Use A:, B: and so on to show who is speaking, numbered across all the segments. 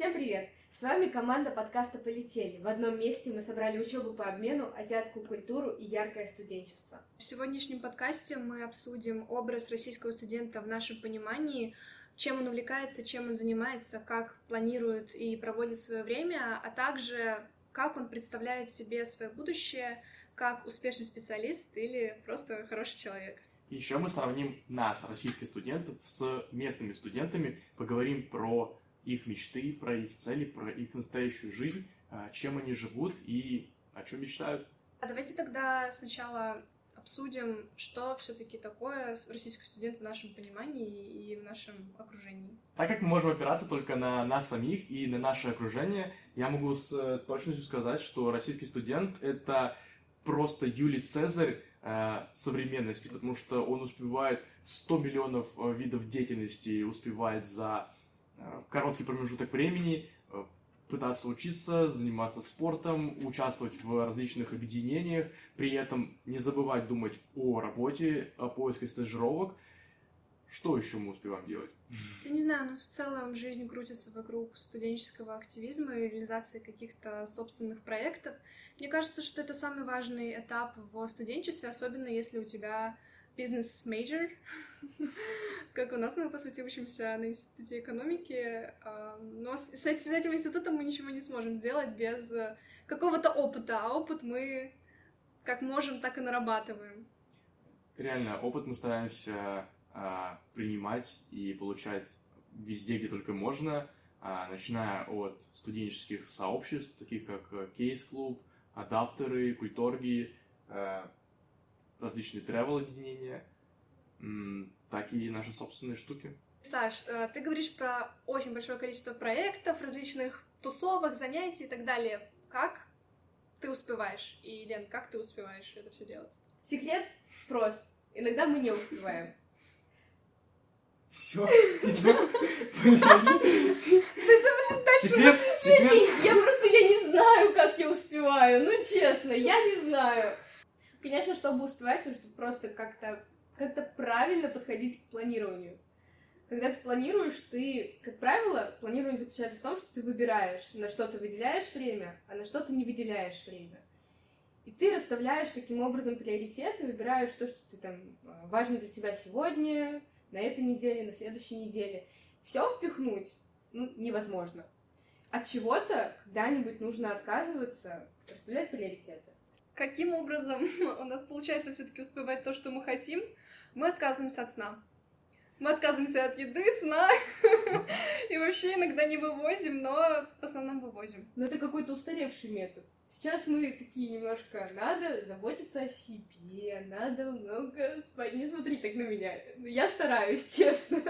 A: Всем привет! С вами команда подкаста «Полетели». В одном месте мы собрали учебу по обмену, азиатскую культуру и яркое студенчество.
B: В сегодняшнем подкасте мы обсудим образ российского студента в нашем понимании, чем он увлекается, чем он занимается, как планирует и проводит свое время, а также как он представляет себе свое будущее как успешный специалист или просто хороший человек.
C: Еще мы сравним нас, российских студентов, с местными студентами, поговорим про их мечты, про их цели, про их настоящую жизнь, а, чем они живут и о чем мечтают.
B: А давайте тогда сначала обсудим, что все-таки такое российский студент в нашем понимании и в нашем окружении.
C: Так как мы можем опираться только на нас самих и на наше окружение, я могу с э, точностью сказать, что российский студент — это просто Юлий Цезарь э, современности, потому что он успевает 100 миллионов э, видов деятельности, успевает за короткий промежуток времени э, пытаться учиться, заниматься спортом, участвовать в различных объединениях, при этом не забывать думать о работе, о поиске стажировок. Что еще мы успеваем делать?
B: Я не знаю, у нас в целом жизнь крутится вокруг студенческого активизма и реализации каких-то собственных проектов. Мне кажется, что это самый важный этап в студенчестве, особенно если у тебя бизнес-мейджор, как у нас мы, по сути, учимся на Институте экономики, но с, с этим институтом мы ничего не сможем сделать без э, какого-то опыта, а опыт мы как можем, так и нарабатываем.
C: Реально, опыт мы стараемся а, принимать и получать везде, где только можно, а, начиная от студенческих сообществ, таких как э, Кейс-клуб, адаптеры, культорги, а, различные travel-объединения, так и наши собственные штуки.
B: Саш, э, ты говоришь про очень большое количество проектов, различных тусовок, занятий и так далее. Как ты успеваешь? И, Лен, как ты успеваешь это все делать?
A: Секрет прост. Иногда мы не успеваем.
C: Все, Секрет, секрет.
A: Я просто, я не знаю, как я успеваю. Ну, честно, я не знаю. Конечно, чтобы успевать, нужно просто как-то как-то правильно подходить к планированию. Когда ты планируешь, ты, как правило, планирование заключается в том, что ты выбираешь, на что ты выделяешь время, а на что ты не выделяешь время. И ты расставляешь таким образом приоритеты, выбираешь то, что ты там а, важно для тебя сегодня, на этой неделе, на следующей неделе. Все впихнуть ну, невозможно. От чего-то когда-нибудь нужно отказываться, расставлять приоритеты
B: каким образом у нас получается все-таки успевать то, что мы хотим, мы отказываемся от сна. Мы отказываемся от еды, сна и вообще иногда не вывозим, но в основном вывозим.
A: Но это какой-то устаревший метод. Сейчас мы такие немножко, надо заботиться о себе, надо много спать. Не смотри так на меня. Я стараюсь, честно.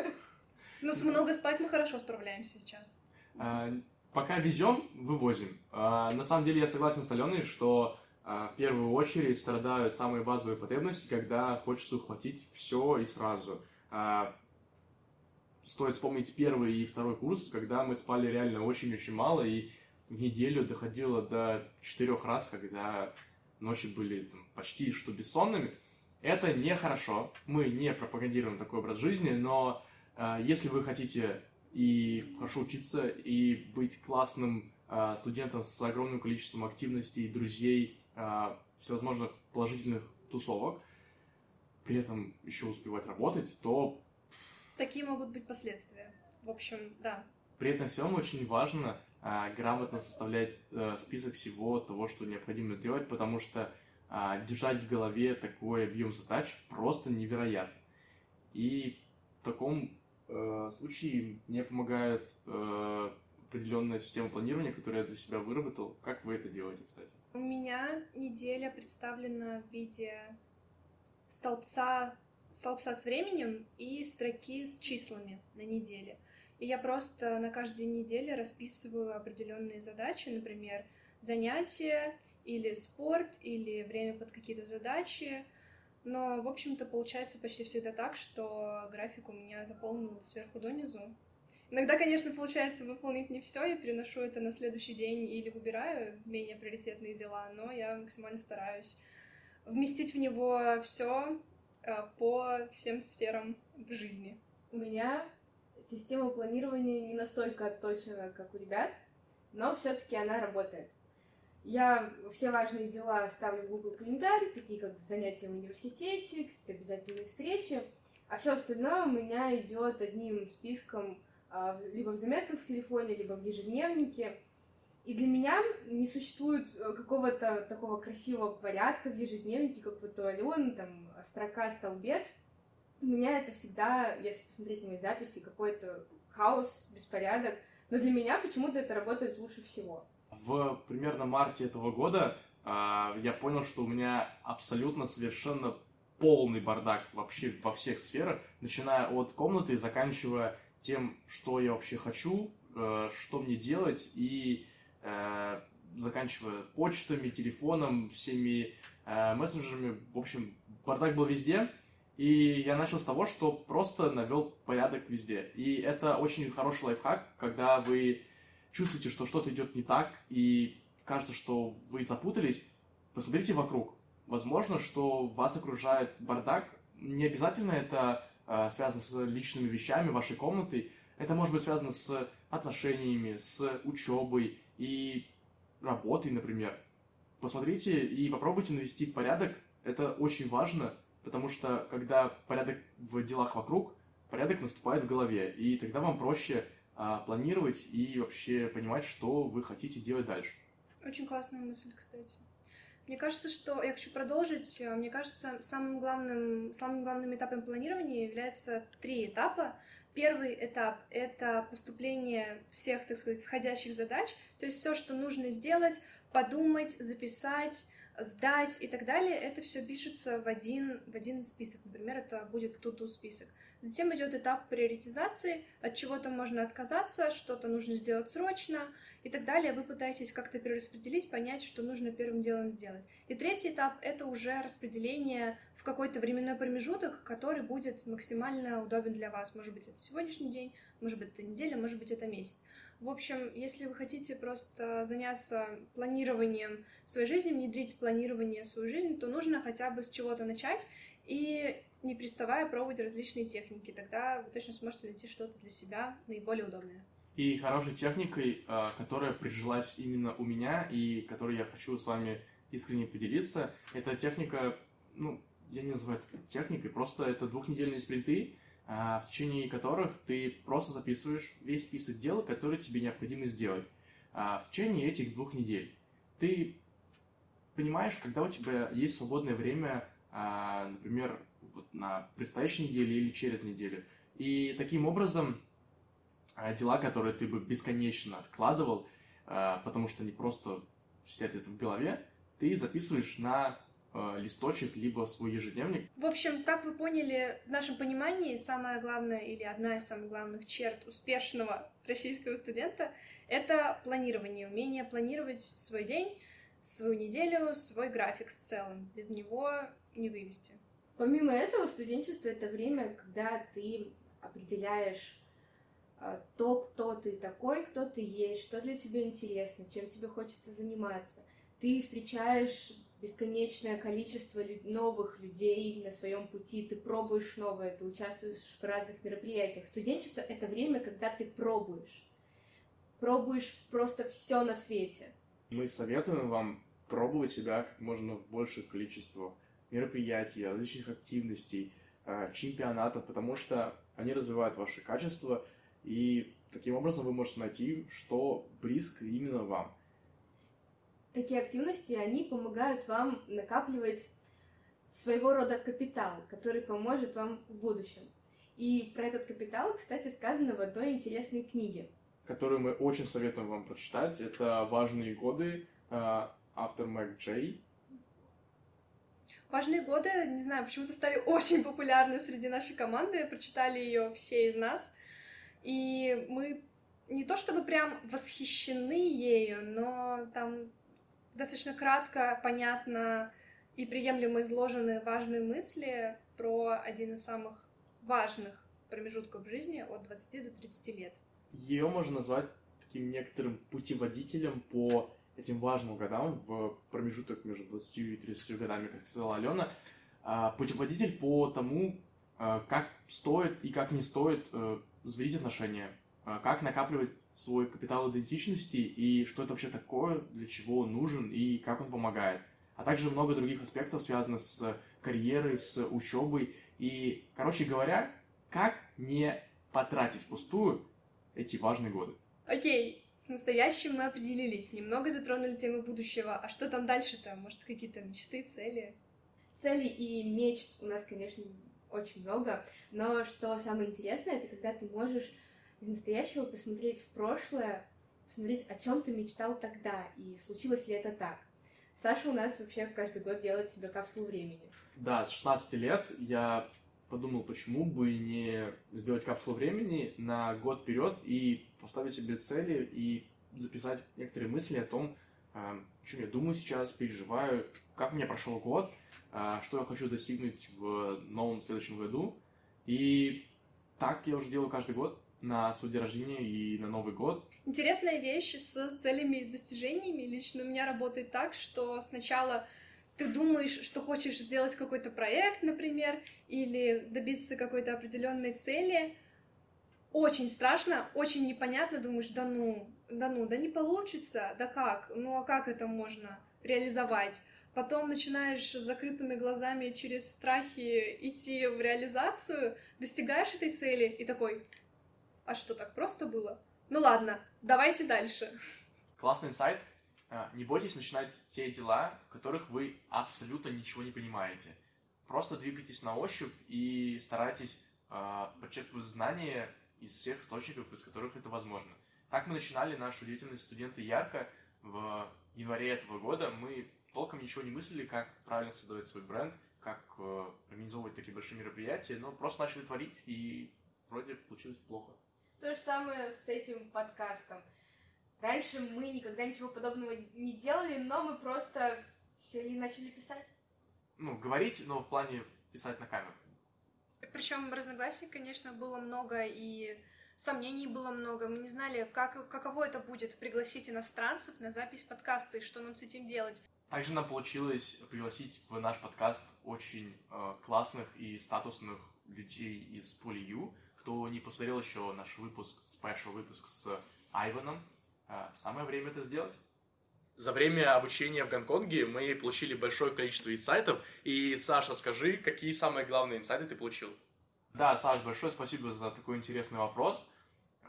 B: Ну, с много спать мы хорошо справляемся сейчас.
C: А, пока везем, вывозим. А, на самом деле я согласен с Аленой, что в первую очередь страдают самые базовые потребности, когда хочется ухватить все и сразу. А, стоит вспомнить первый и второй курс, когда мы спали реально очень-очень мало, и в неделю доходило до четырех раз, когда ночи были там, почти что бессонными. Это нехорошо, мы не пропагандируем такой образ жизни, но э, если вы хотите и хорошо учиться, и быть классным э, студентом с огромным количеством активностей, друзей, а, всевозможных положительных тусовок, при этом еще успевать работать, то...
B: Такие могут быть последствия. В общем, да.
C: При этом всем очень важно а, грамотно составлять а, список всего того, что необходимо сделать, потому что а, держать в голове такой объем задач просто невероятно. И в таком э, случае мне помогает э, определенная система планирования, которую я для себя выработал. Как вы это делаете, кстати?
B: У меня неделя представлена в виде столбца, столбца с временем и строки с числами на неделе. И я просто на каждой неделе расписываю определенные задачи, например, занятия или спорт, или время под какие-то задачи. Но, в общем-то, получается почти всегда так, что график у меня заполнен сверху донизу. Иногда, конечно, получается выполнить не все, я переношу это на следующий день или выбираю менее приоритетные дела, но я максимально стараюсь вместить в него все э, по всем сферам в жизни.
A: У меня система планирования не настолько отточена, как у ребят, но все-таки она работает. Я все важные дела ставлю в Google календарь, такие как занятия в университете, какие-то обязательные встречи, а все остальное у меня идет одним списком либо в заметках в телефоне, либо в ежедневнике. И для меня не существует э, какого-то такого красивого порядка в ежедневнике, как вот у Алены, там, строка, столбец. У меня это всегда, если посмотреть мои записи, какой-то хаос, беспорядок. Но для меня почему-то это работает лучше всего.
C: В примерно марте этого года а, я понял, что у меня абсолютно совершенно полный бардак вообще во всех сферах, начиная от комнаты и заканчивая тем, что я вообще хочу, э, что мне делать, и э, заканчивая почтами, телефоном, всеми э, мессенджерами. В общем, бардак был везде. И я начал с того, что просто навел порядок везде. И это очень хороший лайфхак, когда вы чувствуете, что что-то идет не так, и кажется, что вы запутались, посмотрите вокруг. Возможно, что вас окружает бардак. Не обязательно это связано с личными вещами вашей комнаты. Это может быть связано с отношениями, с учебой и работой, например. Посмотрите и попробуйте навести порядок. Это очень важно, Потому что, когда порядок в делах вокруг, порядок наступает в голове, и тогда вам проще а, планировать и вообще понимать, что вы хотите делать дальше.
B: Очень классная мысль, кстати. Мне кажется, что я хочу продолжить. Мне кажется, самым главным, самым главным этапом планирования является три этапа. Первый этап — это поступление всех, так сказать, входящих задач, то есть все, что нужно сделать, подумать, записать, сдать и так далее, это все пишется в один, в один список. Например, это будет туду список. Затем идет этап приоритизации, от чего-то можно отказаться, что-то нужно сделать срочно и так далее. Вы пытаетесь как-то перераспределить, понять, что нужно первым делом сделать. И третий этап — это уже распределение в какой-то временной промежуток, который будет максимально удобен для вас. Может быть, это сегодняшний день, может быть, это неделя, может быть, это месяц. В общем, если вы хотите просто заняться планированием своей жизни, внедрить планирование в свою жизнь, то нужно хотя бы с чего-то начать и не переставая пробовать различные техники. Тогда вы точно сможете найти что-то для себя наиболее удобное.
C: И хорошей техникой, а, которая прижилась именно у меня и которой я хочу с вами искренне поделиться, это техника, ну, я не называю это техникой, просто это двухнедельные спринты, а, в течение которых ты просто записываешь весь список дел, которые тебе необходимо сделать а, в течение этих двух недель. Ты понимаешь, когда у тебя есть свободное время, например, вот на предстоящей неделе или через неделю. И таким образом дела, которые ты бы бесконечно откладывал, потому что они просто сидят это в голове, ты записываешь на Э, листочек, либо свой ежедневник.
B: В общем, как вы поняли, в нашем понимании самое главное или одна из самых главных черт успешного российского студента — это планирование, умение планировать свой день, свою неделю, свой график в целом. Без него не вывести.
A: Помимо этого, студенчество — это время, когда ты определяешь а, то, кто ты такой, кто ты есть, что для тебя интересно, чем тебе хочется заниматься. Ты встречаешь бесконечное количество новых людей на своем пути, ты пробуешь новое, ты участвуешь в разных мероприятиях. Студенчество — это время, когда ты пробуешь. Пробуешь просто все на свете.
C: Мы советуем вам пробовать себя как можно в большее количество мероприятий, различных активностей, а, чемпионатов, потому что они развивают ваши качества, и таким образом вы можете найти, что близко именно вам
A: такие активности, они помогают вам накапливать своего рода капитал, который поможет вам в будущем. И про этот капитал, кстати, сказано в одной интересной книге.
C: Которую мы очень советуем вам прочитать. Это «Важные годы», э, автор Мэг Джей.
B: «Важные годы», не знаю, почему-то стали очень популярны среди нашей команды. Прочитали ее все из нас. И мы не то чтобы прям восхищены ею, но там достаточно кратко, понятно и приемлемо изложены важные мысли про один из самых важных промежутков в жизни от 20 до 30 лет.
C: Ее можно назвать таким некоторым путеводителем по этим важным годам в промежуток между 20 и 30 годами, как сказала Алена. А, путеводитель по тому, э, как стоит и как не стоит э, заводить отношения, э, как накапливать свой капитал идентичности и что это вообще такое, для чего он нужен и как он помогает. А также много других аспектов, связанных с карьерой, с учебой. И, короче говоря, как не потратить впустую эти важные годы.
B: Окей, с настоящим мы определились, немного затронули тему будущего. А что там дальше-то? Может, какие-то мечты, цели?
A: Цели и мечт у нас, конечно, очень много, но что самое интересное, это когда ты можешь из настоящего посмотреть в прошлое, посмотреть, о чем ты мечтал тогда, и случилось ли это так. Саша у нас вообще каждый год делает себе капсулу времени.
C: Да, с 16 лет я подумал, почему бы не сделать капсулу времени на год вперед и поставить себе цели и записать некоторые мысли о том, о чем я думаю сейчас, переживаю, как у меня прошел год, а, что я хочу достигнуть в новом следующем году. И так я уже делаю каждый год на свой день рождения и на Новый год.
B: Интересная вещь с целями и достижениями. Лично у меня работает так, что сначала ты думаешь, что хочешь сделать какой-то проект, например, или добиться какой-то определенной цели, очень страшно, очень непонятно, думаешь, да ну, да ну, да не получится, да как, ну а как это можно реализовать? Потом начинаешь с закрытыми глазами через страхи идти в реализацию, достигаешь этой цели и такой, а что, так просто было? Ну ладно, давайте дальше.
C: Классный инсайт. А, не бойтесь начинать те дела, в которых вы абсолютно ничего не понимаете. Просто двигайтесь на ощупь и старайтесь э, подчеркивать знания из всех источников, из которых это возможно. Так мы начинали нашу деятельность студенты ярко. В январе этого года мы толком ничего не мыслили, как правильно создавать свой бренд, как э, организовывать такие большие мероприятия, но просто начали творить, и вроде получилось плохо.
A: То же самое с этим подкастом. Раньше мы никогда ничего подобного не делали, но мы просто сели и начали писать.
C: Ну, говорить, но в плане писать на камеру.
B: Причем разногласий, конечно, было много, и сомнений было много. Мы не знали, как, каково это будет пригласить иностранцев на запись подкаста и что нам с этим делать.
C: Также нам получилось пригласить в наш подкаст очень э, классных и статусных людей из PolyU. Кто не посмотрел еще наш выпуск, спешл выпуск с Айваном, самое время это сделать. За время обучения в Гонконге мы получили большое количество инсайтов. И, Саша, скажи, какие самые главные инсайты ты получил? Да, Саш, большое спасибо за такой интересный вопрос.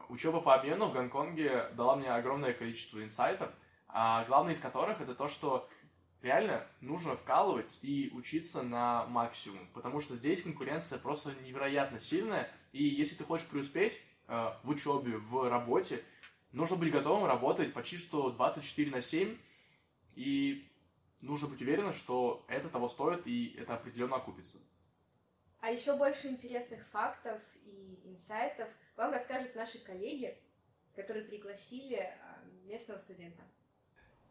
C: Учеба по обмену в Гонконге дала мне огромное количество инсайтов, а главный из которых это то, что реально нужно вкалывать и учиться на максимум, потому что здесь конкуренция просто невероятно сильная, и если ты хочешь преуспеть э, в учебе, в работе, нужно быть готовым работать почти что 24 на 7, и нужно быть уверенным, что это того стоит, и это определенно окупится.
A: А еще больше интересных фактов и инсайтов вам расскажут наши коллеги, которые пригласили а, местного студента.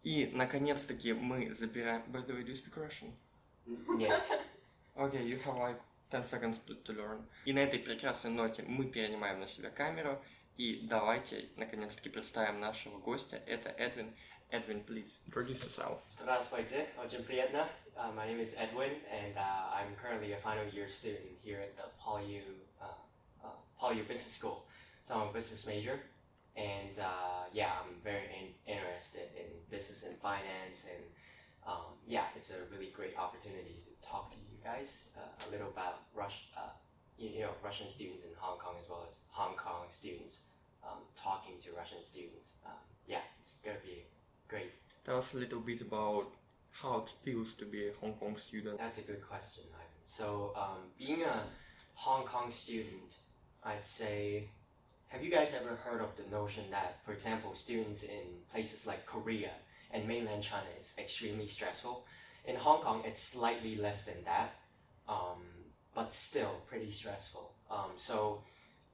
D: И, наконец-таки, мы забираем... By the way, do you speak Russian?
E: Нет.
D: Okay, you have like 10 seconds to, to learn. И на этой прекрасной ноте мы перенимаем на себя камеру И давайте, наконец-таки, представим нашего гостя. Это Эдвин. Edwin, please introduce yourself.
E: Здравствуйте, очень приятно. Uh, my name is Edwin, and uh, I'm currently a final year student here at the PolyU, uh, uh, PolyU Business School. So I'm a business major, and uh, yeah, I'm very in- interested in business and finance, and um, yeah, it's a really great opportunity to talk to you guys uh, a little about Rush, uh, you, you know, Russian students in Hong Kong as well as Hong Kong students um, talking to Russian students. Um, yeah, it's gonna be great.
D: Tell us a little bit about how it feels to be a Hong Kong student.
E: That's a good question, Ivan. So, um, being a Hong Kong student, I'd say, have you guys ever heard of the notion that, for example, students in places like Korea and mainland China is extremely stressful? In Hong Kong, it's slightly less than that, um, but still pretty stressful. Um, so,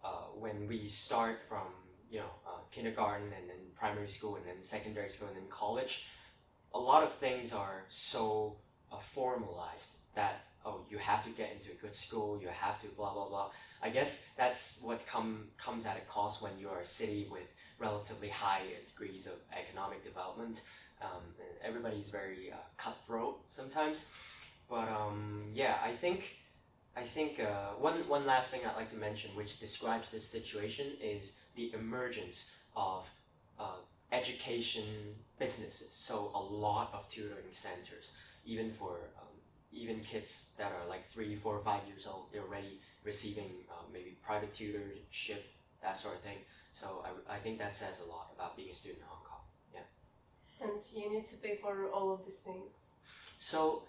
E: uh, when we start from you know uh, kindergarten and then primary school and then secondary school and then college, a lot of things are so uh, formalized that oh you have to get into a good school, you have to blah blah blah. I guess that's what come comes at a cost when you're a city with relatively high degrees of economic development. Um, everybody's very uh, cutthroat sometimes, but um, yeah, I think I think uh, one one last thing I'd like to mention, which describes this situation, is the emergence of uh, education businesses. So a lot of tutoring centers, even for um, even kids that are like three, four, five years old, they're already receiving uh, maybe private tutorship, that sort of thing. So I, I think that says a lot about being a student in Hong Kong. Yeah.
F: And you need to pay for all of these things.
E: So,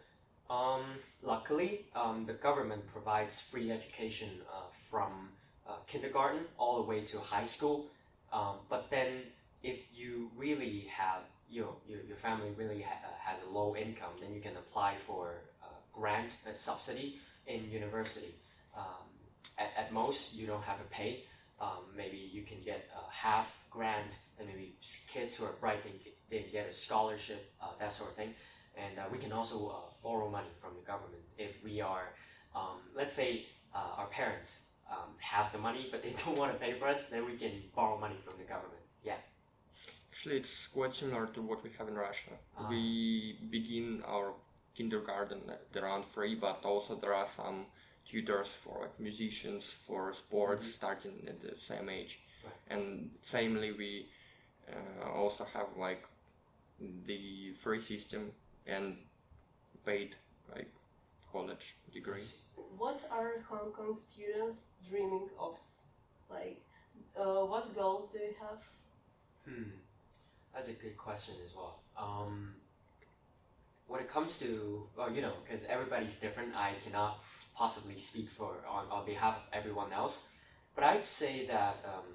E: um, luckily, um, the government provides free education uh, from uh, kindergarten all the way to high school. Um, but then, if you really have, you know, your, your family really ha- uh, has a low income, then you can apply for a grant, a subsidy in university. Um, at, at most, you don't have to pay. Um, maybe you can get a half grant, and maybe kids who are bright, they, get- a scholarship, uh, that sort of thing. And uh, we can also uh, borrow money from the government if we are, um, let's say, uh, our parents um, have the money but they don't want to pay for us, then we can borrow money from the government. Yeah.
D: Actually, it's quite similar to what we have in Russia.
E: Ah.
D: We begin our kindergarten at around free, but also there are some tutors for like musicians for sports
E: Mhm.
D: starting at the same age.
E: Right.
D: And samely, we uh, also have like the free system and paid like college degree.
F: What are Hong Kong students dreaming of? Like, uh, what goals do you have?
E: Hmm. That's a good question as well. Um, when it comes to, well, you know, because everybody's different, I cannot possibly speak for on, on behalf of everyone else. But I'd say that um,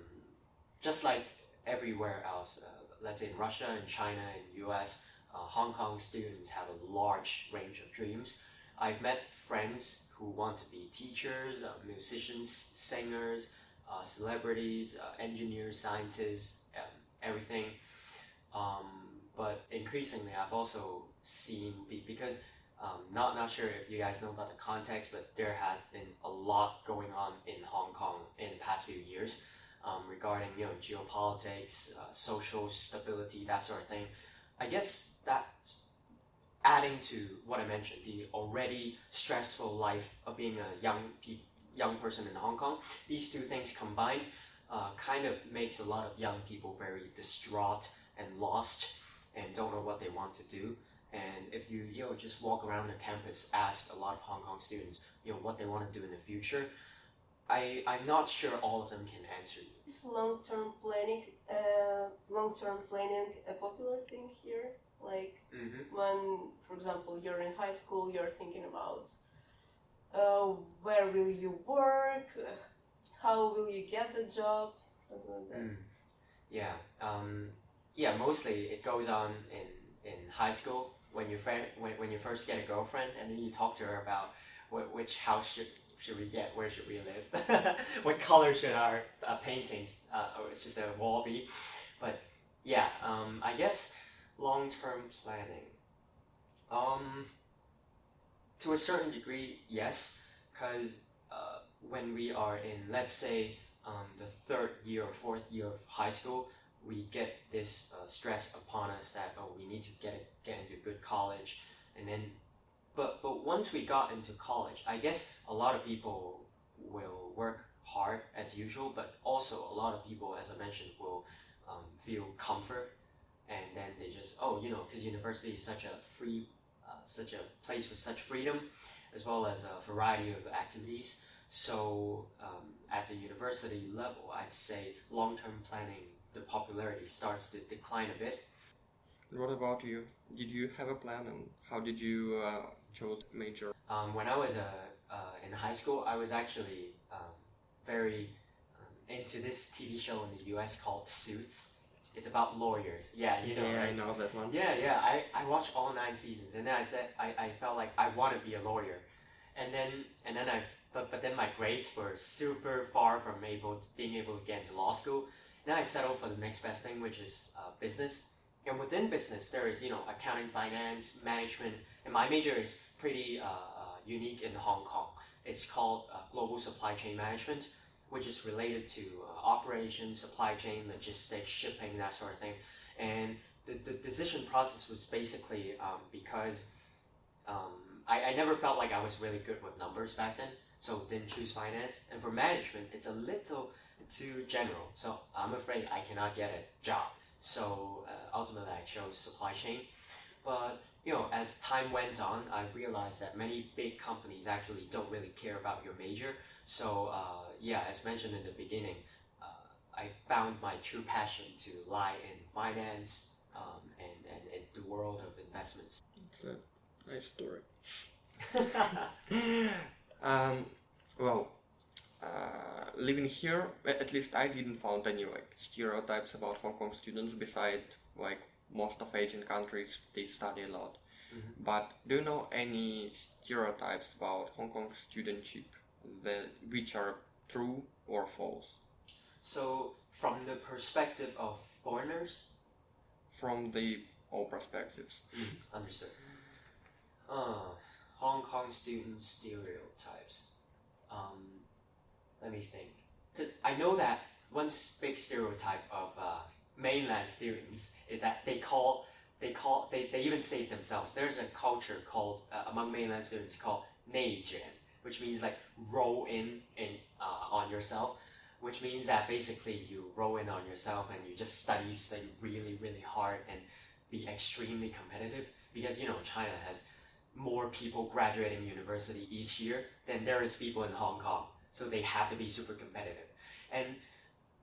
E: just like everywhere else, uh, let's say in Russia and China and US, Hong Kong students have a large range of dreams. I've met friends who want to be teachers, uh, musicians, singers, uh, celebrities, uh, engineers, scientists, um, everything. Um, but increasingly, I've also seen be- because um, not not sure if you guys know about the context, but there has been a lot going on in Hong Kong in the past few years um, regarding you know geopolitics, uh, social stability, that sort of thing. I guess that adding to what I mentioned, the already stressful life of being a young pe- young person in Hong Kong, these two things combined uh, kind of makes a lot of young people very distraught and lost and don't know what they want to do. And if you you know just walk around the campus, ask a lot of Hong Kong students, you know what they want to do in the future. I I'm not sure all of them can answer you.
F: Is long-term planning, uh, long-term planning a popular thing here? Like,
E: Mm-hmm.
F: when, for example, you're in high school, you're thinking about uh, where will you work, how will you get the job, something like that.
E: Mm. Yeah. Um, yeah. Mostly it goes on in, in high school when you when, when you first get a girlfriend and then you talk to her about wh- which house should should we get, where should we live, what color should our uh, paintings uh, or should the wall be. But yeah, um, I guess long term planning. Um, to a certain degree, yes, because uh, when we are in, let's say, um, the third year or fourth year of high school, we get this uh, stress upon us that oh we need to get get into good college, and then, but but once we got into college, I guess a lot of people will work hard as usual, but also a lot of people, as I mentioned, will um, feel comfort, and then they just oh you know because university is such a free, uh, such a place with such freedom, as well as a variety of activities. So um, at the university level, I'd say long-term planning, the popularity starts to decline a bit.
D: What about you? Did you have a plan and how did you uh, chose major?
E: Um, when I was uh, uh, in high school, I was actually um, very um, into this TV show in the U.S. called Suits. It's about lawyers. Yeah, you know,
D: yeah, I know that one.
E: Yeah, yeah. I, I watched all nine seasons, and then I said I, I felt like I want to be a lawyer, and then and then I but but then my grades were super far from able to, being able to get into law school. Then I settled for the next best thing, which is uh, business. And within business, there is you know accounting, finance, management, and my major is pretty uh, uh, unique in Hong Kong. It's called uh, global supply chain management, which is related to uh, operations, supply chain, logistics, shipping, that sort of thing. And the, the decision process was basically um, because um, I, I never felt like I was really good with numbers back then. so didn't choose finance. And for management, it's a little too general, so I'm afraid I cannot get a job. So uh, ultimately, I chose supply chain. But you know, as time went on, I realized that many big companies actually don't really care about your major. So uh, yeah, as mentioned in the beginning, uh, I found my true passion to lie in finance um, and, and, and the world of investments.
D: It's a nice story. um, well, uh, living here, at least I didn't find any like stereotypes about Hong Kong students. Beside like most of Asian countries, they study a lot.
E: Mhm.
D: But do you know any stereotypes about Hong Kong studentship that which are true or false
E: so from the perspective of foreigners,
D: from the all perspectives?
E: Understood. Uh, Hong Kong student stereotypes. Um, let me think. 'Cause I know that one big stereotype of uh, mainland students is that they call they call they, they even say it themselves. There's a culture called uh, among mainland students called 内卷, which means like roll in in uh, on yourself which means that basically you roll in on yourself and you just study, study really, really hard and be extremely competitive because you know China has more people graduating university each year than there is people in Hong Kong, so they have to be super competitive, and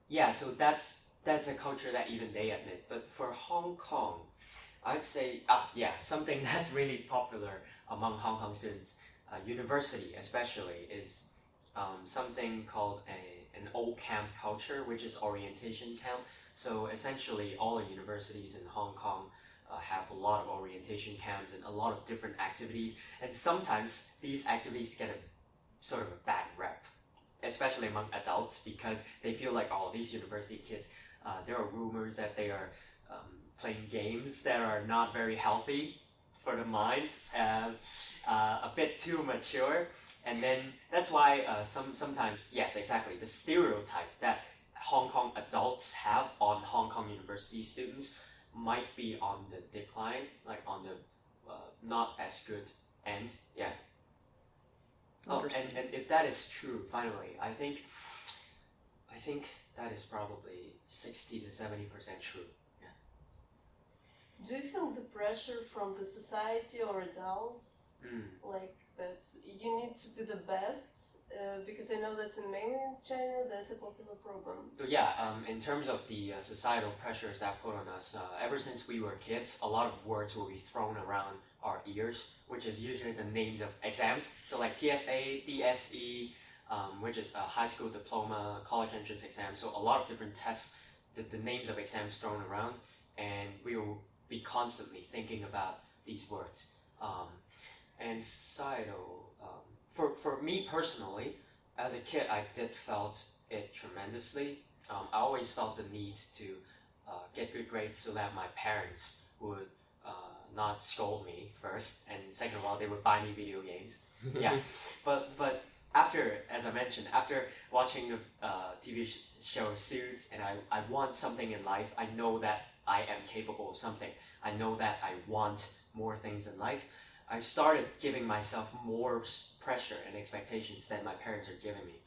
E: yeah, so that's that's a culture that even they admit. But for Hong Kong, I'd say ah yeah, something that's really popular among Hong Kong students, uh, university especially, is um, something called a an old camp culture, which is orientation camp. So essentially, all the universities in Hong Kong uh, have a lot of orientation camps and a lot of different activities. And sometimes these activities get a sort of a bad rep, especially among adults, because they feel like, oh, these university kids, uh, there are rumors that they are um, playing games that are not very healthy for the mind, and uh, a bit too mature. And then that's why uh, some sometimes yes exactly the stereotype that Hong Kong adults have on Hong Kong university students might be on the decline, like on the uh, not as good end. Yeah. Oh, and, and if that is true, finally, I think I think that is probably sixty to seventy percent true.
F: Do you feel the pressure from the society or adults?
E: Mm.
F: Like that you need to be the best? Uh, because I know that in mainland China there's a popular program.
E: So yeah, um, in terms of the uh, societal pressures that put on us, uh, ever since we were kids, a lot of words will be thrown around our ears, which is usually the names of exams. So like TSA, DSE, um, which is a high school diploma, college entrance exam. So a lot of different tests, the, the names of exams thrown around, and we will be constantly thinking about these words. Um, and societal, um, for, for me personally, as a kid, I did felt it tremendously. Um, I always felt the need to uh, get good grades so that my parents would uh, not scold me first, and second of all, they would buy me video games. yeah, but but after, as I mentioned, after watching the uh, TV sh- show Suits, and I, I want something in life, I know that I am capable of something. I know that I want more things in life. I started giving myself more pressure and expectations than my parents are giving me.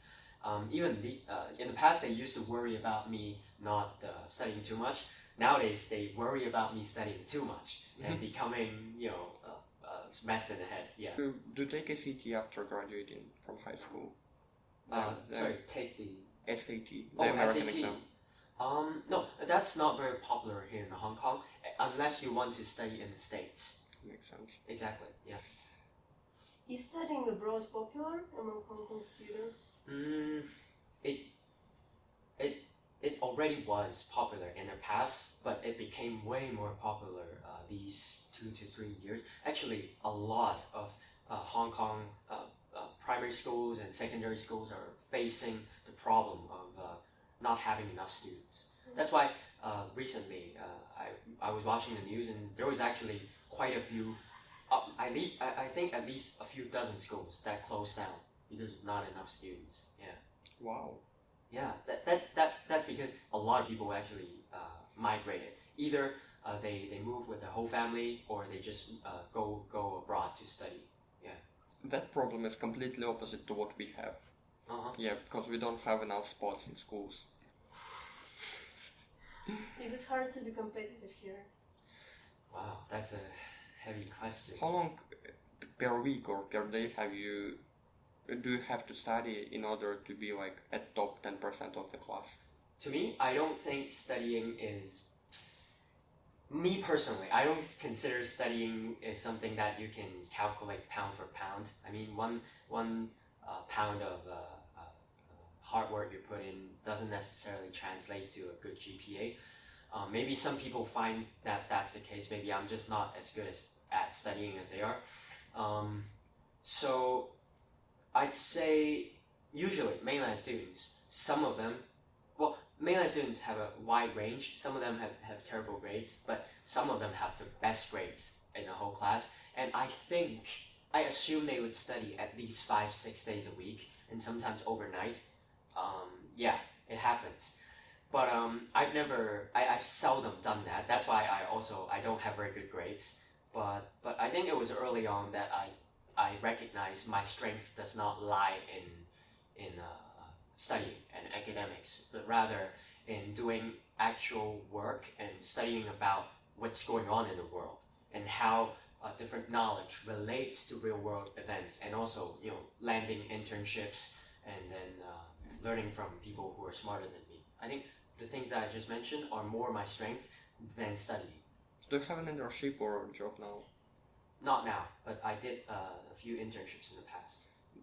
E: Um, even the, uh, in the past, they used to worry about me not uh, studying too much. Nowadays, they worry about me studying too much and becoming, you know, uh, in the head. Yeah.
D: Do, do take a CT after graduating from high school?
E: Uh,
D: the
E: sorry, take the
D: SAT, the
E: Oh,
D: American
E: SAT.
D: exam.
E: Um, no, that's not very popular here in Hong Kong, uh, unless you want to study in the States.
D: Makes sense.
E: Exactly, yeah.
F: Is studying abroad popular among Hong Kong students?
E: Mm, it, it, it already was popular in the past, but it became way more popular uh, these two to three years. Actually, a lot of uh, Hong Kong uh, uh, primary schools and secondary schools are facing the problem of uh, not having enough students. That's why uh, recently uh, I, I was watching the news and there was actually quite a few, uh, I, le- I I think at least a few dozen schools that closed down because of not enough students. Yeah.
D: Wow.
E: Yeah, that, that, that, that's because a lot of people actually uh, migrated. Either uh, they, they move with the whole family or they just uh, go, go abroad to study. Yeah.
D: That problem is completely opposite to what we have.
E: Uh-huh.
D: Yeah, because we don't have enough spots in schools.
F: Is it hard to be competitive here?
E: Wow, that's a heavy question.
D: How long per week or per day have you do you have to study in order to be like at top ten percent of the class?
E: To me, I don't think studying is. Me personally, I don't consider studying is something that you can calculate pound for pound. I mean, one one uh, pound of uh, uh, hard work you put in doesn't necessarily translate to a good GPA. Um, maybe some people find that that's the case. Maybe I'm just not as good as, at studying as they are. Um, so I'd say usually mainland students, some of them, well, mainland students have a wide range. Some of them have, have terrible grades, but some of them have the best grades in the whole class. And I think, I assume they would study at least five, six days a week, and sometimes overnight. Um, yeah, it happens. But um, I've never, I, I've seldom done that. That's why I also, I don't have very good grades. But, but I think it was early on that I I recognize my strength does not lie in in uh, studying and academics, but rather in doing actual work and studying about what's going on in the world and how uh, different knowledge relates to real world events, and also you know landing internships and then uh, learning from people who are smarter than me. I think the things that I just mentioned are more my strength than studying.
D: Do you have an internship or job now?
E: Not now, but I did uh, a few internships in the past.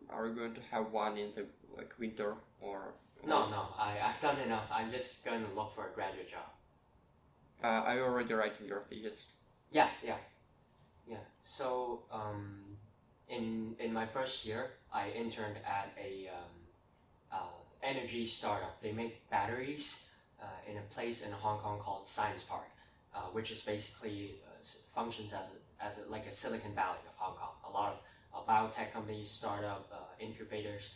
D: Are you going to have one in the like winter or?
E: No, no, I, I've done enough. I'm just going to look for a graduate job.
D: Uh, are you already writing your thesis?
E: Yeah, yeah, yeah. So, um, in in my first year, I interned at a um, uh, energy startup. They make batteries uh, in a place in Hong Kong called Science Park, uh, which is basically uh, functions as a as a, like a Silicon Valley of Hong Kong. A lot of uh, biotech companies, startup uh, incubators.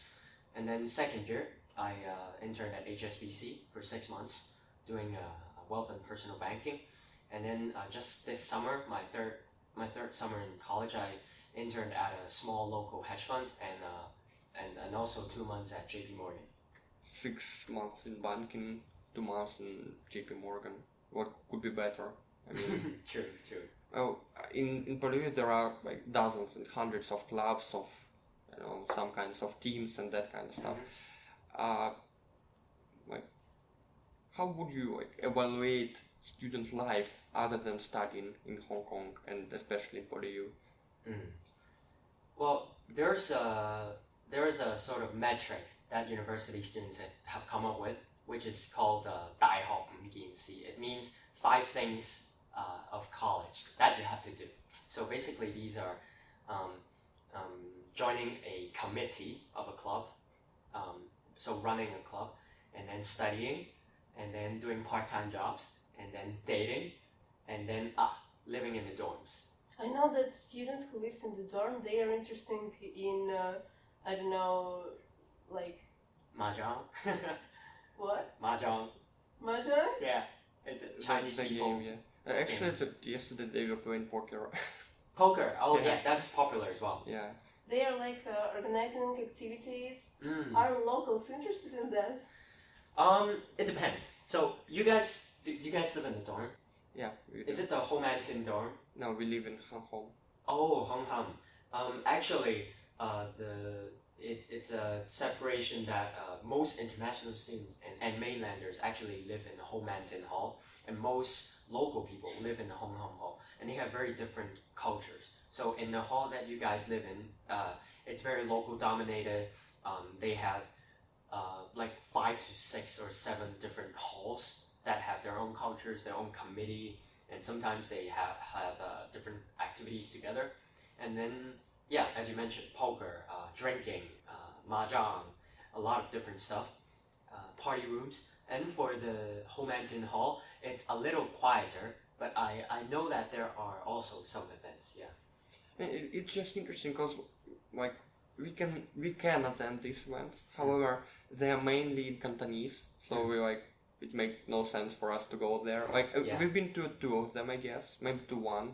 E: And then second year, I uh, interned at HSBC for six months, doing uh, wealth and personal banking. And then uh, just this summer, my third my third summer in college, I interned at a small local hedge fund, and uh, and and also two months at JP Morgan.
D: Six months in banking, two months in JP Morgan. What could be better? I mean,
E: true, true.
D: Well, in in Peru there are like dozens and hundreds of clubs of you know some kinds of teams and that kind of stuff. Mm-hmm. Uh, like, how would you like, evaluate student life other than studying in Hong Kong and especially in you?
E: Mm. Mm-hmm. Well, there's a there's a sort of metric that university students have come up with, which is called uh, Dai Hong It means five things uh, of college that you have to do. So basically, these are um, um, joining a committee of a club, um, so running a club, and then studying, and then doing part-time jobs, and then dating, and then ah, living in the dorms.
F: I know that students who lives in the dorm, they are interested in, uh, I don't know, like,
E: Mahjong.
F: what?
E: Mahjong.
F: Mahjong?
E: Yeah, it's a Chinese
D: The- the
E: people.
D: game, yeah. Uh, actually, t- yesterday they were playing poker.
E: Poker. Oh
D: Yeah.
E: yeah. that's popular as well.
D: yeah.
F: They are like uh, organizing activities.
E: Mm.
F: Are locals interested in that?
E: Um, it depends. So you guys, do you guys live in the dorm?
D: Yeah. we
E: Is it the Homantin dorm?
D: No, we live in Hung Hom.
E: Oh, Hung Hom. Um, actually, uh, the it, it's a separation that uh, most international students and, and mainlanders actually live in the Homantin Hall, and most local people live in the Hung Hom Hall, and they have very different cultures. So in the halls that you guys live in, uh, it's very local dominated. Um, they have uh, like five to six or seven different halls that have their own cultures, their own committee, and sometimes they have have uh, different activities together. And then, yeah, as you mentioned, poker, uh, drinking, uh, mahjong, a lot of different stuff, uh, party rooms. And for the Homantin Hall, it's a little quieter, but I, I know that there are also some events. Yeah.
D: It, it's just interesting because, like, we can we can attend these events. However, they are mainly in Cantonese, so
E: Mm.
D: we like it makes no sense for us to go there. Like uh,
E: Yeah.
D: we've been to two of them, I guess, maybe to one,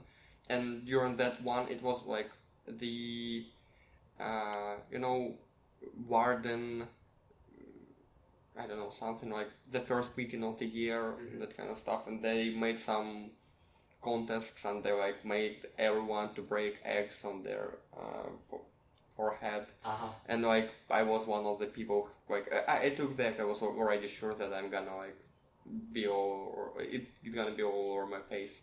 D: and during that one, it was like the uh, you know, Warden. I don't know something like the first meeting of the year,
E: Mhm.
D: that kind of stuff, and they made some contests and they like made everyone to break eggs on their uh, fo- forehead
E: Uh huh.
D: and like I was one of the people like I, I took that I was already sure that I'm gonna like be all it, it's gonna be all over my face.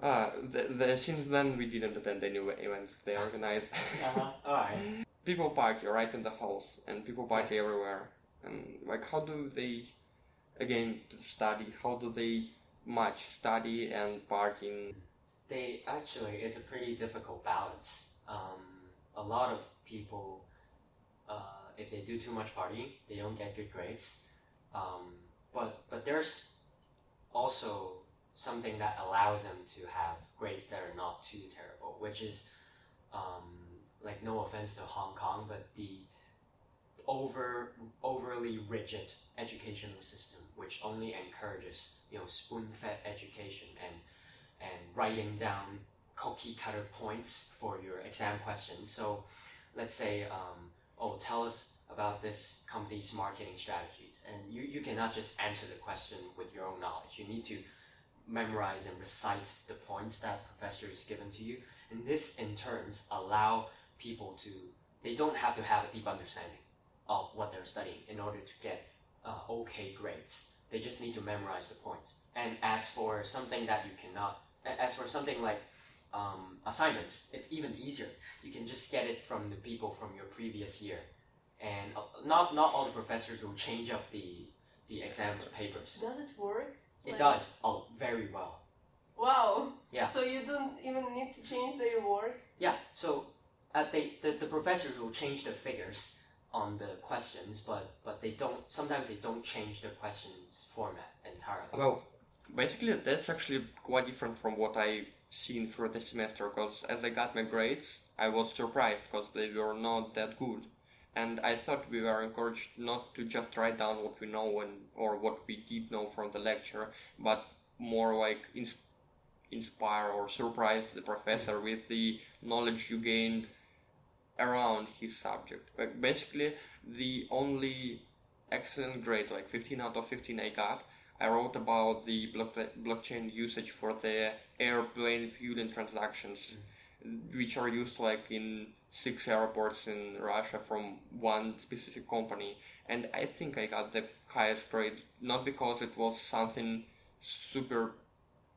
D: Uh, the, the, since then we didn't attend any events they organized.
E: Uh huh. All right.
D: people party right in the halls and people party everywhere and like how do they again study how do they match study and partying
E: They actually, it's a pretty difficult balance. Um, a lot of people, uh, if they do too much partying, they don't get good grades. Um, but but there's also something that allows them to have grades that are not too terrible, which is um, like no offense to Hong Kong, but the over overly rigid educational system, which only encourages you know spoon-fed education and and writing down cookie cutter points for your exam questions. So let's say, um, oh, tell us about this company's marketing strategies. And you, you cannot just answer the question with your own knowledge. You need to memorize and recite the points that professor is given to you. And this in turns allow people to, they don't have to have a deep understanding of what they're studying in order to get uh, okay grades. They just need to memorize the points. And as for something that you cannot, as for something like um, assignments, it's even easier. You can just get it from the people from your previous year, and uh, not not all the professors will change up the the exam papers.
F: Does it work?
E: It does oh very well.
F: Wow.
E: Yeah.
F: So you don't even need to change their work.
E: Yeah. So uh, they the, the professors will change the figures on the questions, but but they don't. Sometimes they don't change the questions format entirely.
D: Well, basically, that's actually quite different from what I seen through the semester. Because as I got my grades, I was surprised because they were not that good, and I thought we were encouraged not to just write down what we know and or what we did know from the lecture, but more like ins- inspire or surprise the professor with the knowledge you gained around his subject. Like basically, the only excellent grade, like 15 out of 15 I got, I wrote about the block- blockchain usage for the airplane fueling transactions, mm. which are used like in six airports in Russia from one specific company. And I think I got the highest grade, not because it was something super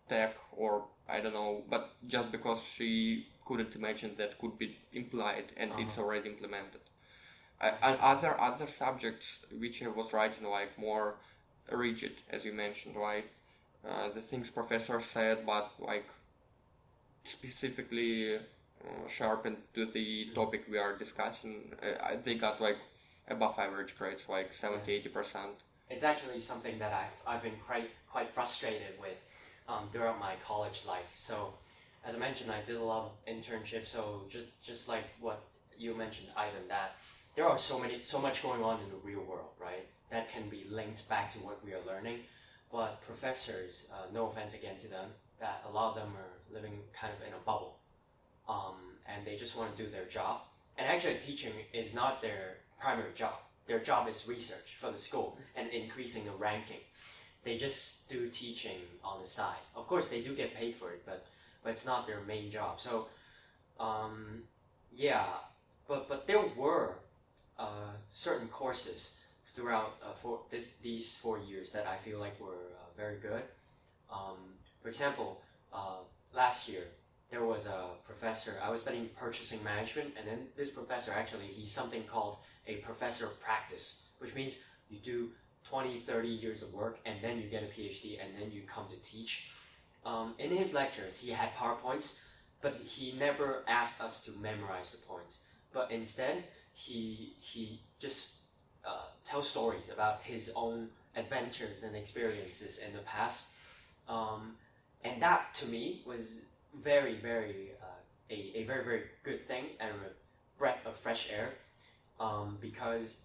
D: tech or I don't know, but just because she couldn't imagine that could be implied and it's
E: Uh-huh.
D: already implemented. Uh, and other other subjects which I was writing like more rigid, as you mentioned, right? Uh, the things professor said, but like specifically sharpened to the topic we are discussing. Uh, they got like above average grades, like 70 80 percent.
E: it's actually something that I've, I've been quite quite frustrated with um, throughout my college life. So, as I mentioned, I did a lot of internships. So just just like what you mentioned, Ivan, that there are so many so much going on in the real world, right? That can be linked back to what we are learning. But professors, uh, no offense again to them, that a lot of them are living kind of in a bubble, um, and they just want to do their job. And actually, teaching is not their primary job their job is research for the school and increasing the ranking. They just do teaching on the side. Of course, they do get paid for it, but but it's not their main job. So, um, yeah, but but there were uh, certain courses throughout uh, for this these four years that I feel like were uh, very good. Um, for example, uh, last year there was a professor. I was studying purchasing management, and then this professor actually he's something called a professor of practice, which means you do 20, 30 years of work and then you get a PhD and then you come to teach. Um, in his lectures, he had PowerPoints, but he never asked us to memorize the points. But instead, he, he just uh, tells stories about his own adventures and experiences in the past. Um, and that, to me, was very, very, uh, a, a very, very good thing and a breath of fresh air um, because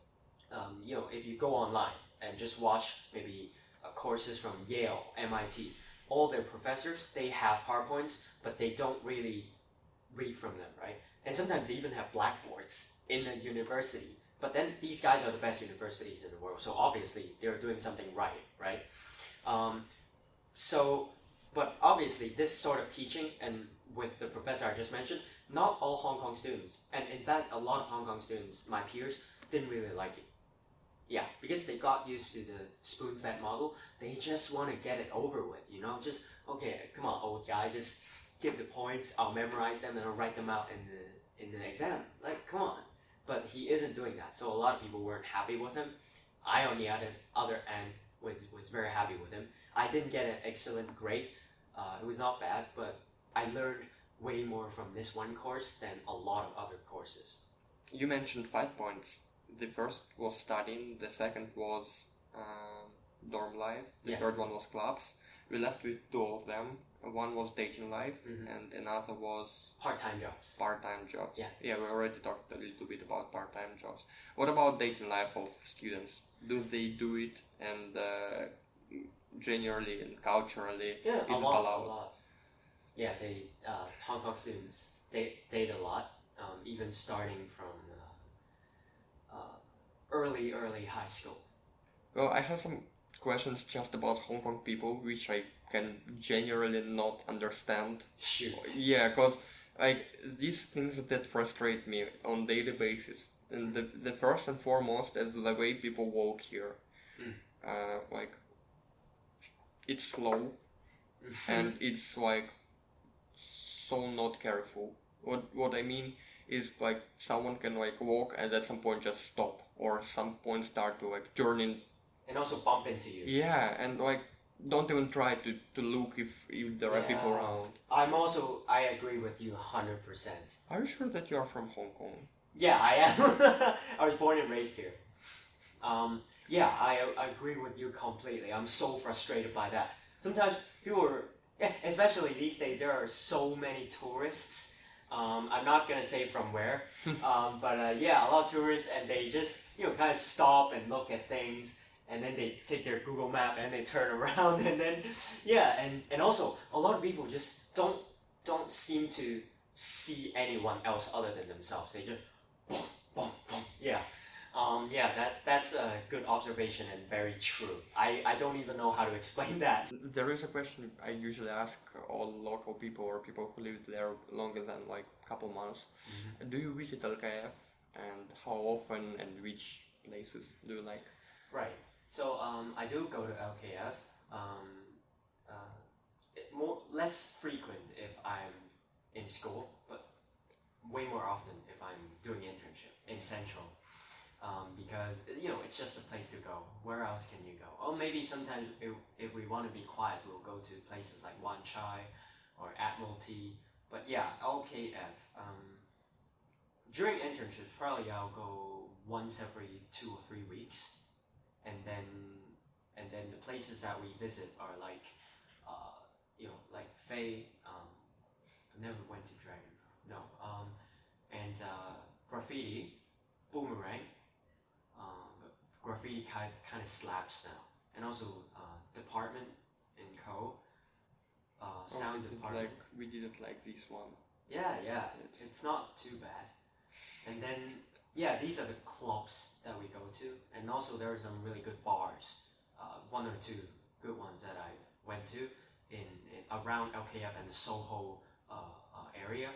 E: um, you know if you go online and just watch maybe uh, courses from Yale, MIT, all their professors they have powerpoints, but they don't really read from them, right? and sometimes they even have blackboards in a university. But then these guys are the best universities in the world, so obviously they're doing something right, right? Um, so, but obviously this sort of teaching and with the professor I just mentioned, not all Hong Kong students, and in fact a lot of Hong Kong students, my peers, didn't really like it. Yeah, because they got used to the spoon-fed model, they just want to get it over with, you know, just okay, come on, old guy, just give the points, I'll memorize them, and I'll write them out in the in the exam. Like, come on. But he isn't doing that, so a lot of people weren't happy with him. I, on the other other end, was was very happy with him. I didn't get an excellent grade. Uh, it was not bad, but I learned way more from this one course than a lot of other courses.
D: You mentioned five points. The first was studying, the second was um, dorm life, the
E: Yeah.
D: third one was clubs. We left with two of them. One was dating life,
E: Mhm.
D: and another was
E: Part-time jobs.
D: part-time jobs.
E: Yeah.
D: yeah, we already talked a little bit about part-time jobs. What about dating life of students? Do they do it, and uh, generally and culturally,
E: Yeah,
D: is
E: a lot,
D: allowed?
E: a lot. Yeah, they uh, Hong Kong students date date a lot, um, even starting from uh, uh, early early high school.
D: Well, I have some questions just about Hong Kong people, which I can generally not understand.
E: Shoot.
D: Yeah, because like these things that frustrate me on daily basis. And the the first and foremost is the way people walk here.
E: Mm.
D: Uh, like it's slow and it's like so not careful. What what I mean is like someone can like walk and at some point just stop or some point start to like turn in
E: and also bump into you.
D: yeah and like don't even try to, to look if if there are people around.
E: I'm also I agree with you hundred percent.
D: Are you sure that you are from Hong Kong?
E: Yeah, I am. I was born and raised here. Um, yeah, I, I agree with you completely. I'm so frustrated by that. Sometimes people are, yeah, especially these days, there are so many tourists. Um, I'm not gonna say from where, um, but uh, yeah, a lot of tourists, and they just you know kind of stop and look at things, and then they take their Google map and they turn around, and then yeah, and and also a lot of people just don't don't seem to see anyone else other than themselves. They just boom, boom, boom. Yeah. Um, yeah, that that's a good observation and very true. I, I don't even know how to explain that.
D: There is a question I usually ask all local people or people who live there longer than like a couple months. Do you visit LKF and how often and which places do you like?
E: Right. So um, I do go to LKF. Um, uh, more less frequent if I'm in school, but way more often if I'm doing internship in Central. Um, because you know it's just a place to go. Where else can you go? Or maybe sometimes if, if we want to be quiet, we'll go to places like Wan Chai or Admiralty. But yeah, LKF. Um, during internships, probably I'll go once every two or three weeks and then and then the places that we visit are like uh, you know like Faye. Um, I never went to Dragon. No. Um, and uh, graffiti, boomerang. Graffiti kind kind of slaps now, and also uh, department in Co. Uh,
D: Oh,
E: sound
D: we
E: department.
D: like we didn't like this one.
E: Yeah, yeah,
D: It's-
E: it's not too bad. And then, yeah, these are the clubs that we go to, and also there are some really good bars. Uh, one or two good ones that I went to in, in around LKF and the Soho uh, uh, area.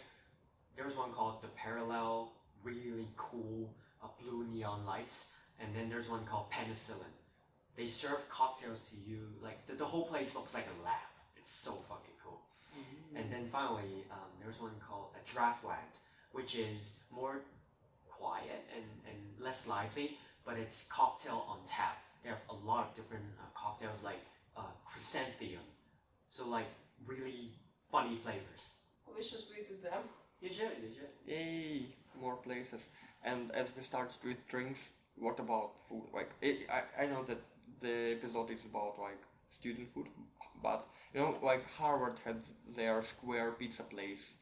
E: There's one called the Parallel, really cool uh, blue neon lights, and then there's one called Penicillin. They serve cocktails to you like the, the whole place looks like a lab. It's so fucking cool. And then finally, um, there's one called a Draftland, which is more quiet and, and less lively, but it's cocktail on tap. They have a lot of different uh, cocktails like uh, chrysanthemum, so like really funny flavors.
F: We should visit them.
E: You should, you should.
D: Yay, more places. And as we started with drinks, what about food? Like, it, I, I know that the episode is about like student food, but you know, like Harvard had their square pizza place.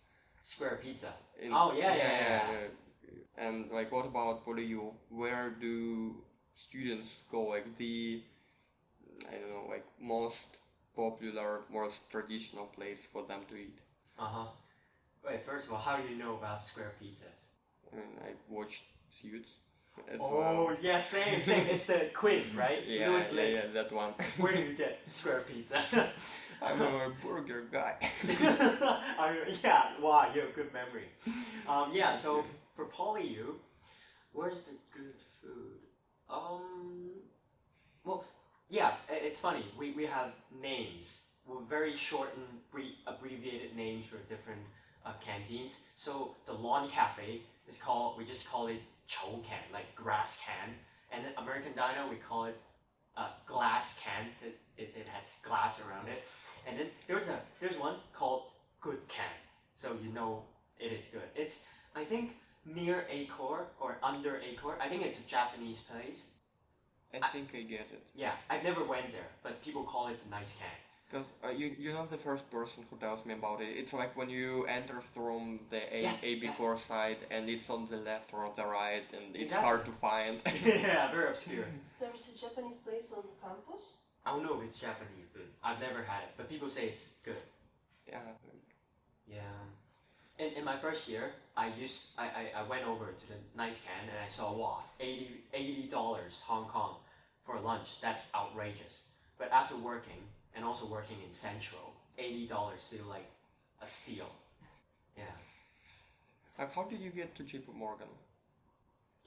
E: Square pizza.
D: In,
E: Oh, yeah, yeah, yeah.
D: And like, what about PolyU? Where do students go? Like the, I don't know, like most popular, most traditional place for them to eat.
E: Uh huh. Wait, first of all, how do you know about square pizzas?
D: I mean, I watched Suits. As
E: oh,
D: well.
E: yeah, same, same. It's the quiz, right?
D: Yeah,
E: Lewis
D: yeah, yeah, that one.
E: Where do you get square pizza?
D: I'm a burger guy.
E: I, yeah, wow, you have good memory. Um, yeah, so for PolyU, where's the good food? Um, well, yeah, it's funny. We, we have names, well, very shortened, bre- abbreviated names for different uh, canteens. So the Lawn Cafe is called, we just call it Chou Can, like grass can. And then American Diner, we call it uh, glass can. It, it, it has glass around it. And then there's a there's one called Good Can, so you know it is good. It's I think near Acor or under Acor. I think it's a Japanese place.
D: I think I get it.
E: Yeah, I've never went there, but people call it the nice can.
D: Because uh, you, you're not the first person who tells me about it. It's like when you enter from the A,
E: Yeah,
D: AB
E: yeah.
D: core side and it's on the left or on the right and it's
E: Exactly.
D: hard to find.
E: yeah, very obscure.
F: There's a Japanese place on campus.
E: I don't know if it's Japanese, but I've never had it. But people say it's good.
D: yeah.
E: Yeah. In, in my first year, I used I, I, I went over to the nice can and I saw wow, 80 dollars Hong Kong for lunch. That's outrageous. But after working and also working in Central, eighty dollars feel like a steal. Yeah.
D: Like, how did you get to JP Morgan?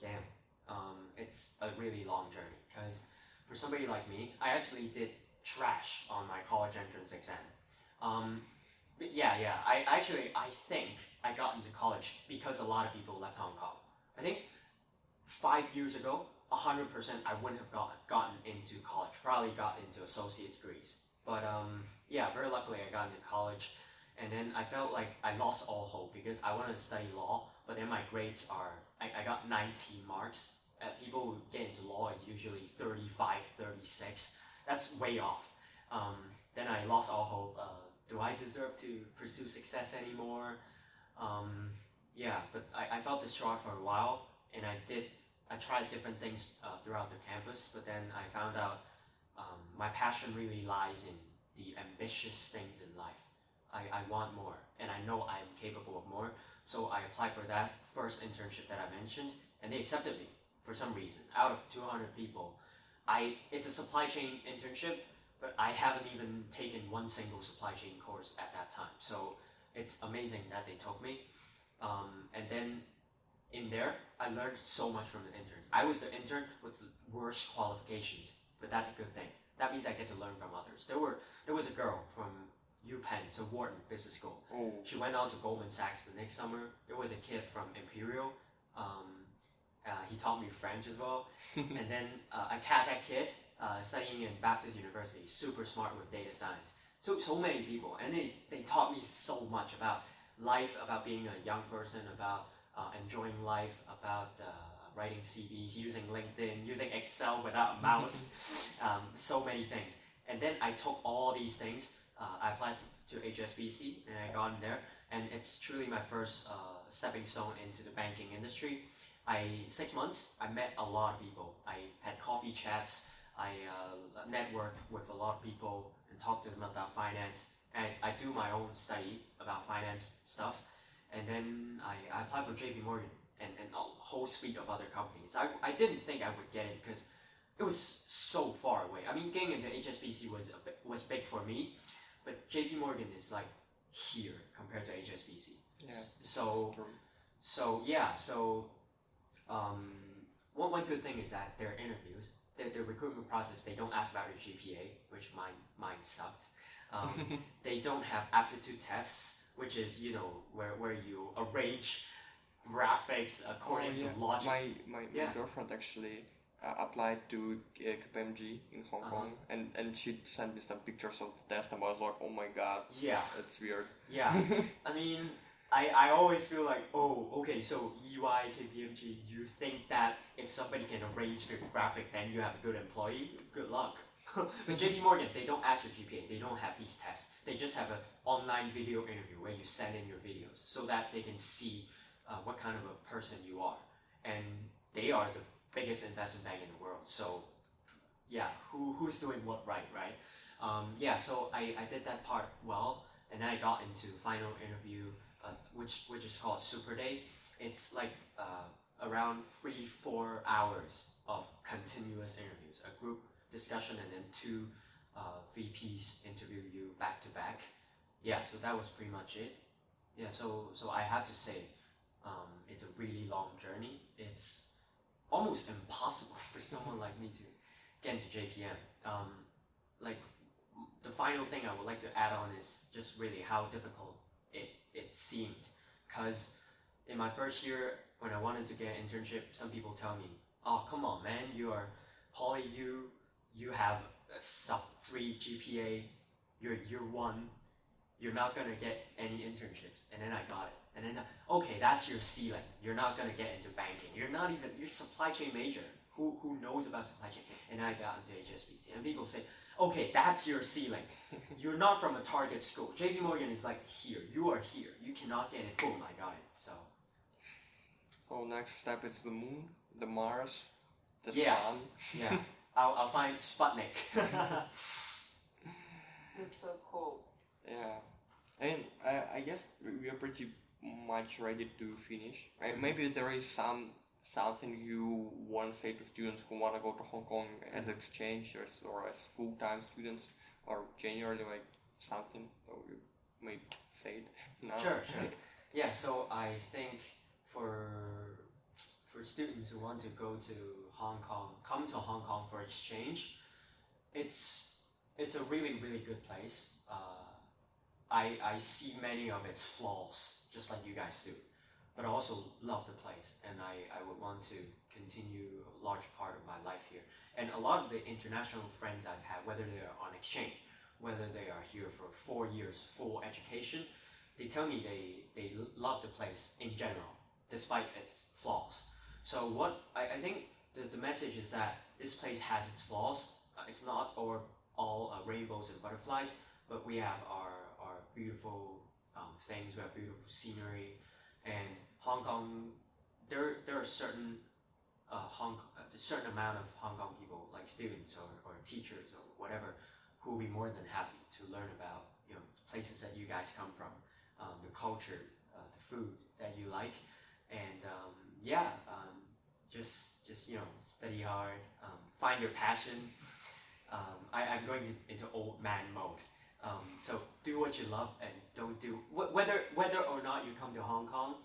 E: Damn. Um, it's a really long journey because for somebody like me, I actually did trash on my college entrance exam. Um, but yeah, yeah. I actually I think I got into college because a lot of people left Hong Kong. I think five years ago, hundred percent, I wouldn't have got, gotten into college. Probably got into associate degrees. But um, yeah, very luckily I got into college, and then I felt like I lost all hope because I wanted to study law, but then my grades are I, I got 19 marks. Uh, people who get into law is usually 35, 36. That's way off. Um, then I lost all hope. Uh, do I deserve to pursue success anymore? Um, yeah, but I, I felt distraught for a while, and I did. I tried different things uh, throughout the campus, but then I found out um, my passion really lies in the ambitious things in life. I, I want more, and I know I'm capable of more. So I applied for that first internship that I mentioned, and they accepted me for some reason. Out of 200 people, I it's a supply chain internship, but I haven't even taken one single supply chain course at that time. So it's amazing that they took me. Um, and then in there, I learned so much from the interns. I was the intern with the worst qualifications, but that's a good thing. That means I get to learn from others. There were there was a girl from UPenn, so Wharton Business School.
D: Oh,
E: She went on to Goldman Sachs the next summer. There was a kid from Imperial. Um, uh, he taught me French as well. and then uh, a Kazakh kid uh, studying in Baptist University, super smart with data science. So so many people, and they, they taught me so much about life, about being a young person, about uh, enjoying life, about uh, writing CVs, using LinkedIn, using Excel without a mouse, um, so many things. And then I took all these things. Uh, I applied to HSBC, and I got in there, and it's truly my first uh, stepping stone into the banking industry. I six months. I met a lot of people. I had coffee chats. I uh, networked with a lot of people and talked to them about finance. And I do my own study about finance stuff. And then I, I applied for JP Morgan and, and a whole suite of other companies. I, I didn't think I would get it because it was so far away. I mean, getting into HSBC was a bit, was big for me, but JP Morgan is like here compared to HSBC.
D: yeah.
E: So so yeah, so um, one one good thing is that their interviews, their, their recruitment process, they don't ask about your GPA, which mine mine sucked. Um, they don't have aptitude tests, which is you know where where you arrange graphics according
D: Oh, yeah.
E: to logic.
D: My, my,
E: Yeah.
D: my girlfriend actually uh, applied to uh, KPMG in Hong
E: Uh-huh.
D: Kong and, and she sent me some pictures of the test and I was like, oh my god,
E: yeah,
D: it's weird.
E: yeah. I mean, I, I always feel like, oh, okay, so EY, KPMG, you think that if somebody can arrange the graphic, then you have a good employee? Good luck. but JP Morgan, they don't ask your GPA, they don't have these tests. They just have an online video interview where you send in your videos so that they can see uh, what kind of a person you are. And they are the biggest investment bank in the world, so yeah, who, who's doing what right, right? Um, yeah, so I, I did that part well and then I got into final interview, uh, which which is called Super Day. It's like uh, around three four hours of continuous interviews, a group discussion, and then two uh, VPs interview you back to back. Yeah, so that was pretty much it. Yeah, so so I have to say, um, it's a really long journey. It's almost impossible for someone like me to get into JPM. Um, like the final thing I would like to add on is just really how difficult it it seemed, because in my first year when I wanted to get an internship, some people tell me, "Oh, come on, man, you are poly you you have a sub three GPA, you're year one, you're not gonna get any internships." And then I got it, and then okay, that's your ceiling. You're not gonna get into banking. You're not even you're supply chain major. Who who knows about supply chain? And I got into HSBC, and people say, okay, that's your ceiling. You're not from a target school. JP Morgan is like here. You are here. You cannot get it. Boom, I got it. So
D: Oh, next step is the moon, the Mars, the
E: Yeah.
D: sun.
E: yeah, I'll, I'll find Sputnik.
F: That's so cool.
D: Yeah, and I, I guess we we are pretty much ready to finish. Uh, Maybe there is some something you want to say to students who want to go to Hong Kong as exchangers or as full time students, or generally like something that you may say it now.
E: Sure, sure. Yeah, so I think for for students who want to go to Hong Kong, come to Hong Kong for exchange, it's it's a really really good place. Uh, I I see many of its flaws, just like you guys do, but I also love the place, and I I would want to continue a large part of my life here. And a lot of the international friends I've had, whether they are on exchange, whether they are here for four years full education, they tell me they, they love the place in general, despite its flaws. So what I, I think the, the message is that this place has its flaws. Uh, it's not all, all uh, rainbows and butterflies, but we have our, our beautiful um, things, we have beautiful scenery, and Hong Kong, there, there are certain uh, Hong, a certain amount of Hong Kong people, like students or, or teachers or whatever, who will be more than happy to learn about you know places that you guys come from, um, the culture, uh, the food that you like, and um, yeah, um, just just you know study hard, um, find your passion. Um, I, I'm going into old man mode. Um, so do what you love and don't do wh- whether whether or not you come to Hong Kong,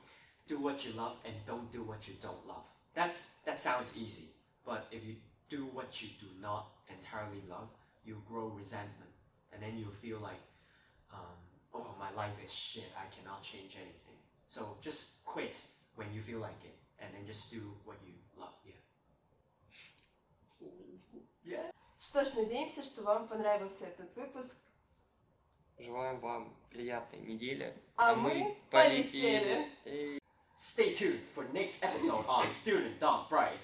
E: do what you love and don't do what you don't love. That's that sounds easy, but if you do what you do not entirely love, you grow resentment, and then you feel like, um, oh, my life is shit. I cannot change anything. So just quit when you feel like it, and then just do what you love. Yeah. Yeah.
F: Что ж, надеемся, что вам понравился этот выпуск.
D: Желаем вам приятной недели.
F: А мы полетели.
D: Эй.
E: Stay tuned for next episode on Student Dog Pride.